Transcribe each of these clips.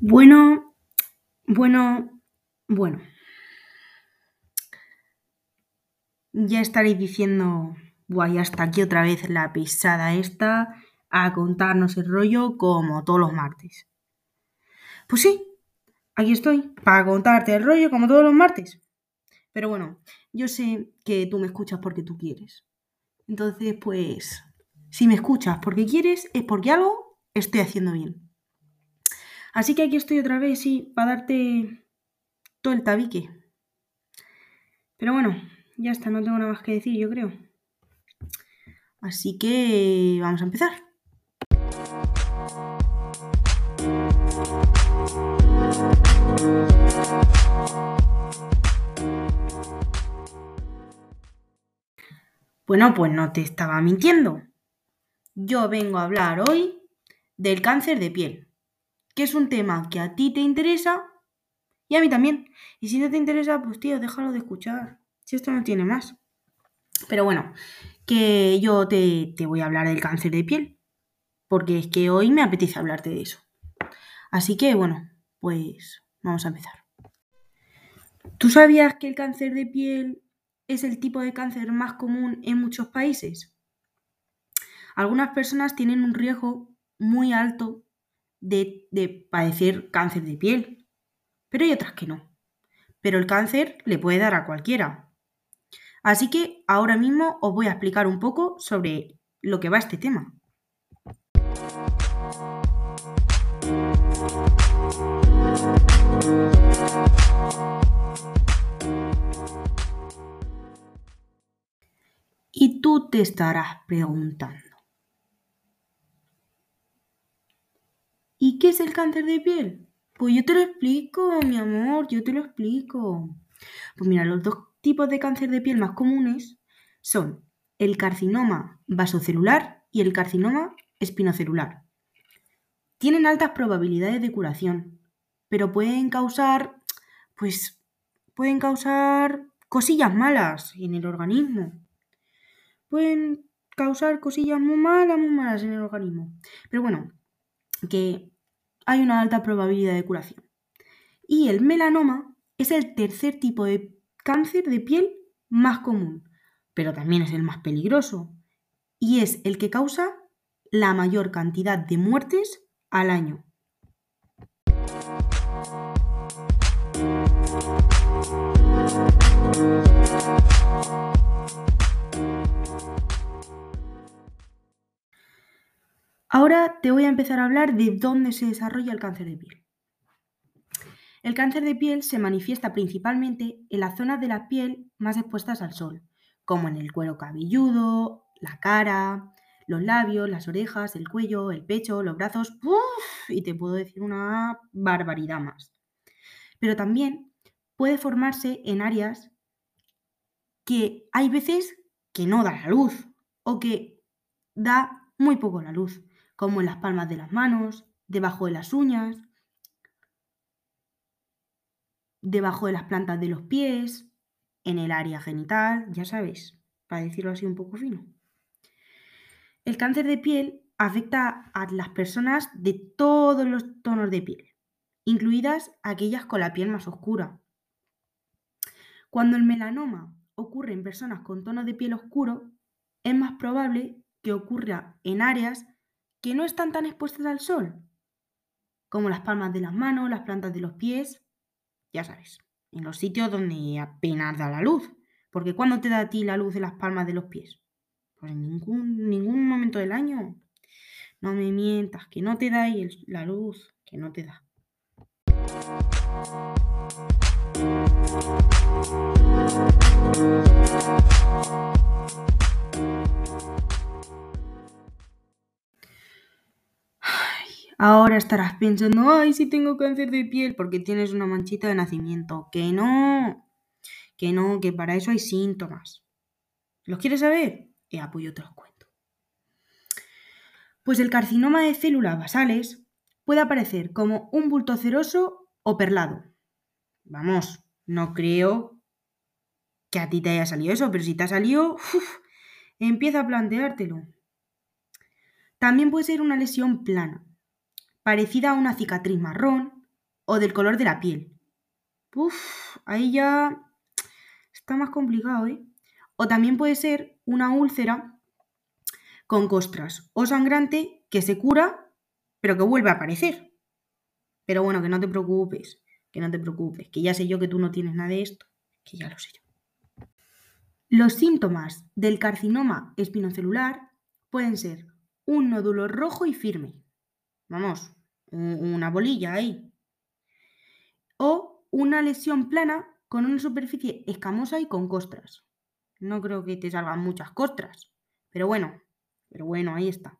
Bueno, bueno, bueno. Ya estaréis diciendo, guay, hasta aquí otra vez la pisada esta a contarnos el rollo como todos los martes. Pues sí, aquí estoy, para contarte el rollo como todos los martes. Pero bueno, yo sé que tú me escuchas porque tú quieres. Entonces, pues, si me escuchas porque quieres, es porque algo estoy haciendo bien. Así que aquí estoy otra vez, sí, para darte todo el tabique. Pero bueno, ya está, no tengo nada más que decir, yo creo. Así que vamos a empezar. Bueno, pues no te estaba mintiendo. Yo vengo a hablar hoy del cáncer de piel, que es un tema que a ti te interesa y a mí también. Y si no te interesa, pues tío, déjalo de escuchar. Si esto no tiene más. Pero bueno, que yo te, te voy a hablar del cáncer de piel, porque es que hoy me apetece hablarte de eso. Así que bueno, pues vamos a empezar. ¿Tú sabías que el cáncer de piel es el tipo de cáncer más común en muchos países? Algunas personas tienen un riesgo muy alto de, de, padecer cáncer de piel, pero hay otras que no. Pero el cáncer le puede dar a cualquiera. Así que ahora mismo os voy a explicar un poco sobre lo que va este tema. Y tú te estarás preguntando, ¿y qué es el cáncer de piel? Pues yo te lo explico, mi amor, yo te lo explico. Pues mira, los dos tipos de cáncer de piel más comunes son el carcinoma vasocelular y el carcinoma espinocelular. Tienen altas probabilidades de curación, pero pueden causar, pues, pueden causar cosillas malas en el organismo. Pueden causar cosillas muy malas, muy malas en el organismo. Pero bueno, que hay una alta probabilidad de curación. Y el melanoma es el tercer tipo de cáncer de piel más común, pero también es el más peligroso y es el que causa la mayor cantidad de muertes al año. Ahora te voy a empezar a hablar de dónde se desarrolla el cáncer de piel. El cáncer de piel se manifiesta principalmente en las zonas de la piel más expuestas al sol, como en el cuero cabelludo, la cara, los labios, las orejas, el cuello, el pecho, los brazos, ¡uf! y te puedo decir una barbaridad más. Pero también puede formarse en áreas que hay veces que no da la luz o que da muy poco la luz, como en las palmas de las manos, debajo de las uñas, debajo de las plantas de los pies, en el área genital, ya sabéis, para decirlo así un poco fino. El cáncer de piel afecta a las personas de todos los tonos de piel, incluidas aquellas con la piel más oscura. Cuando el melanoma ocurre en personas con tono de piel oscuro, es más probable que ocurra en áreas que no están tan expuestas al sol, como las palmas de las manos, las plantas de los pies, ya sabes, en los sitios donde apenas da la luz. Porque cuando te da a ti la luz en las palmas de los pies? Pues en ningún, ningún momento del año. No me mientas, que no te da ahí la luz, que no te da. Ahora estarás pensando, ay, si tengo cáncer de piel porque tienes una manchita de nacimiento. Que no, que no, que para eso hay síntomas. ¿Los quieres saber? Eh, pues yo te los cuento. Pues el carcinoma de células basales puede aparecer como un bulto ceroso o perlado. Vamos, no creo que a ti te haya salido eso, pero si te ha salido, uf, empieza a planteártelo. También puede ser una lesión plana, parecida a una cicatriz marrón, o del color de la piel. Uf, ahí ya está más complicado, ¿eh? O también puede ser una úlcera con costras o sangrante que se cura, pero que vuelve a aparecer. Pero bueno, que no te preocupes, que no te preocupes, que ya sé yo que tú no tienes nada de esto, que ya lo sé yo. Los síntomas del carcinoma espinocelular pueden ser un nódulo rojo y firme. Vamos, una bolilla ahí. O una lesión plana con una superficie escamosa y con costras. No creo que te salgan muchas costras, pero bueno, pero bueno, ahí está.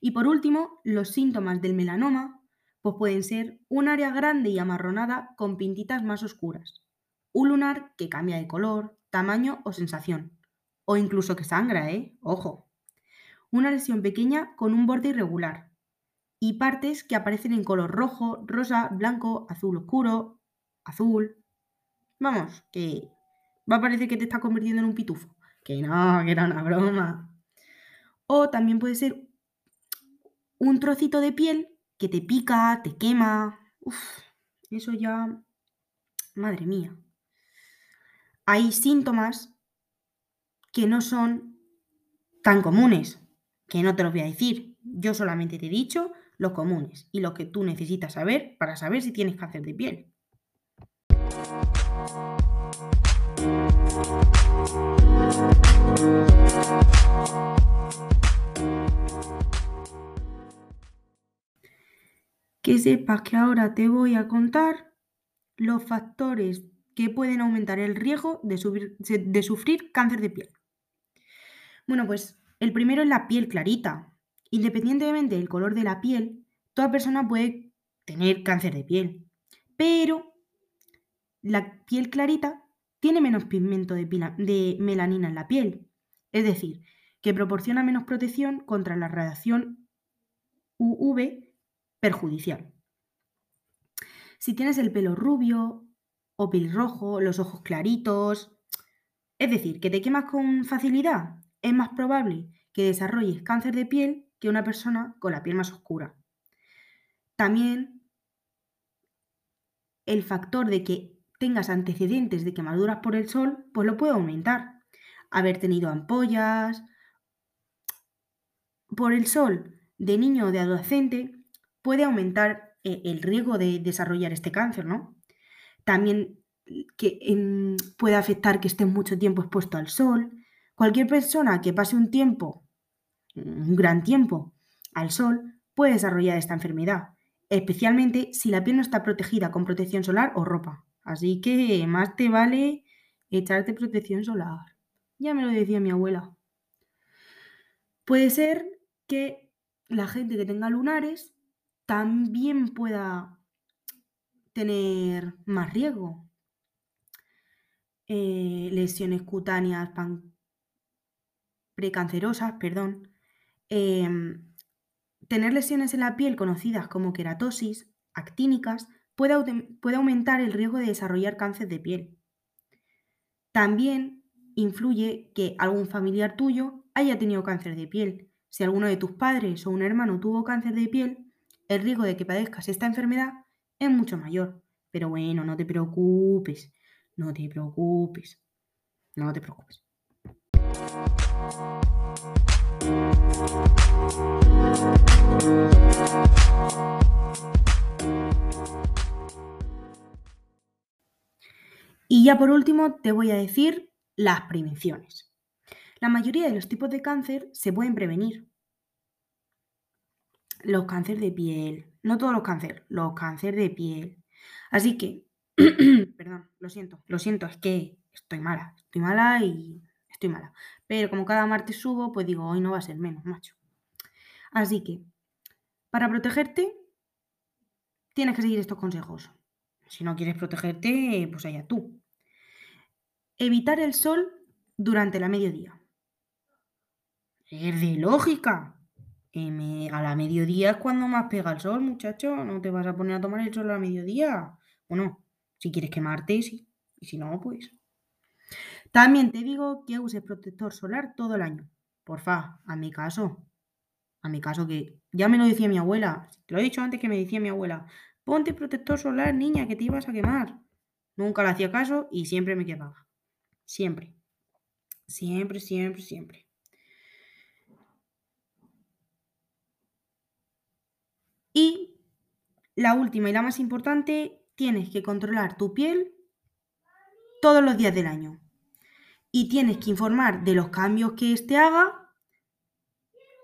Y por último, los síntomas del melanoma pues pueden ser un área grande y amarronada con pintitas más oscuras, un lunar que cambia de color, tamaño o sensación, o incluso que sangra, ¿eh? Ojo. Una lesión pequeña con un borde irregular y partes que aparecen en color rojo, rosa, blanco, azul oscuro, azul. Vamos, que va a parecer que te está convirtiendo en un pitufo. Que no, que era una broma. O también puede ser un trocito de piel que te pica, te quema. Uf, eso ya... Madre mía. Hay síntomas que no son tan comunes, que no te los voy a decir. Yo solamente te he dicho los comunes y lo que tú necesitas saber para saber si tienes cáncer de piel. Que sepas que ahora te voy a contar los factores que pueden aumentar el riesgo de, de sufrir cáncer de piel. Bueno, pues el primero es la piel clarita. Independientemente del color de la piel, toda persona puede tener cáncer de piel. Pero la piel clarita tiene menos pigmento de, melanina en la piel, es decir, que proporciona menos protección contra la radiación UV perjudicial. Si tienes el pelo rubio o rojo, los ojos claritos, es decir, que te quemas con facilidad, es más probable que desarrolles cáncer de piel que una persona con la piel más oscura. También el factor de que tengas antecedentes de quemaduras por el sol, pues lo puede aumentar. Haber tenido ampollas por el sol de niño o de adolescente puede aumentar eh, el riesgo de desarrollar este cáncer, ¿no? También que puede afectar que estés mucho tiempo expuesto al sol. Cualquier persona que pase un tiempo, un gran tiempo, al sol puede desarrollar esta enfermedad, especialmente si la piel no está protegida con protección solar o ropa. Así que más te vale echarte protección solar. Ya me lo decía mi abuela. Puede ser que la gente que tenga lunares también pueda tener más riesgo. Eh, lesiones cutáneas precancerosas, perdón. Em, tener lesiones en la piel conocidas como queratosis, actínicas, puede, aumentar el riesgo de desarrollar cáncer de piel. También influye que algún familiar tuyo haya tenido cáncer de piel. Si alguno de tus padres o un hermano tuvo cáncer de piel, el riesgo de que padezcas esta enfermedad es mucho mayor. Pero bueno, no te preocupes, no te preocupes, no te preocupes. Y ya por último te voy a decir las prevenciones. La mayoría de los tipos de cáncer se pueden prevenir. Los cánceres de piel, no todos los cánceres, los cánceres de piel. Así que, perdón, lo siento, lo siento, es que estoy mala, estoy mala y estoy mala. Pero como cada martes subo, pues digo, hoy no va a ser menos, macho. Así que, para protegerte, tienes que seguir estos consejos. Si no quieres protegerte, pues allá tú. Evitar el sol durante la mediodía. Es de lógica. a la mediodía es cuando más pega el sol, muchacho. No te vas a poner a tomar el sol a la mediodía. Bueno, si quieres quemarte, sí. Y si no, pues. También te digo que uses protector solar todo el año. Porfa, a mi caso. A mi caso que ya me lo decía mi abuela. Te lo he dicho antes que me decía mi abuela ponte protector solar, niña, que te ibas a quemar. Nunca le hacía caso y siempre me quemaba. Siempre. Siempre, siempre, siempre. Y la última y la más importante, tienes que controlar tu piel todos los días del año. Y tienes que informar de los cambios que éste haga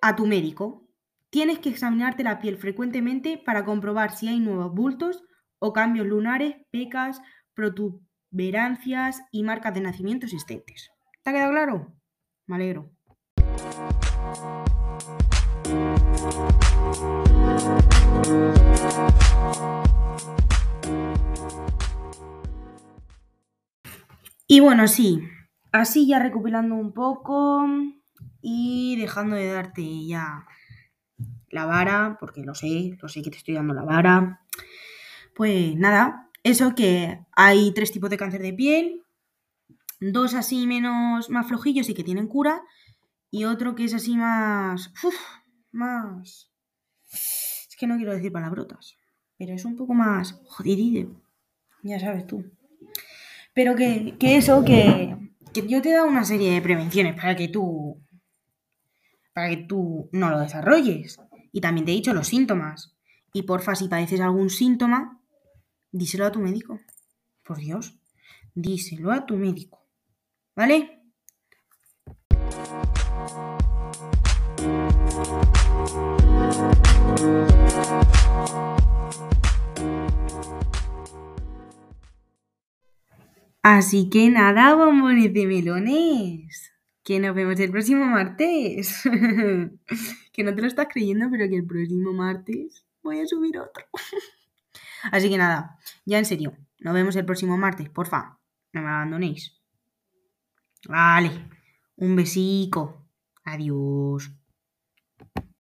a tu médico. Tienes que examinarte la piel frecuentemente para comprobar si hay nuevos bultos o cambios lunares, pecas, protuberancias y marcas de nacimiento existentes. ¿Te ha quedado claro? Me alegro. Y bueno, sí, así ya recopilando un poco y dejando de darte ya la vara, porque lo sé, lo sé que te estoy dando la vara. Pues nada, eso que hay tres tipos de cáncer de piel, dos así menos más flojillos y que tienen cura, y otro que es así más... Más... Es que no quiero decir palabrotas, pero es un poco más jodido, ya sabes tú. Pero que, que eso, que, yo te he dado una serie de prevenciones para que tú para que tú no lo desarrolles. Y también te he dicho los síntomas. Y porfa, si padeces algún síntoma, díselo a tu médico. Por Dios, díselo a tu médico. ¿Vale? Así que nada, bombones de melones. Que nos vemos el próximo martes. que no te lo estás creyendo, pero que el próximo martes voy a subir otro. Así que nada, ya en serio, nos vemos el próximo martes, porfa. No me abandonéis. Vale, un besico. Adiós.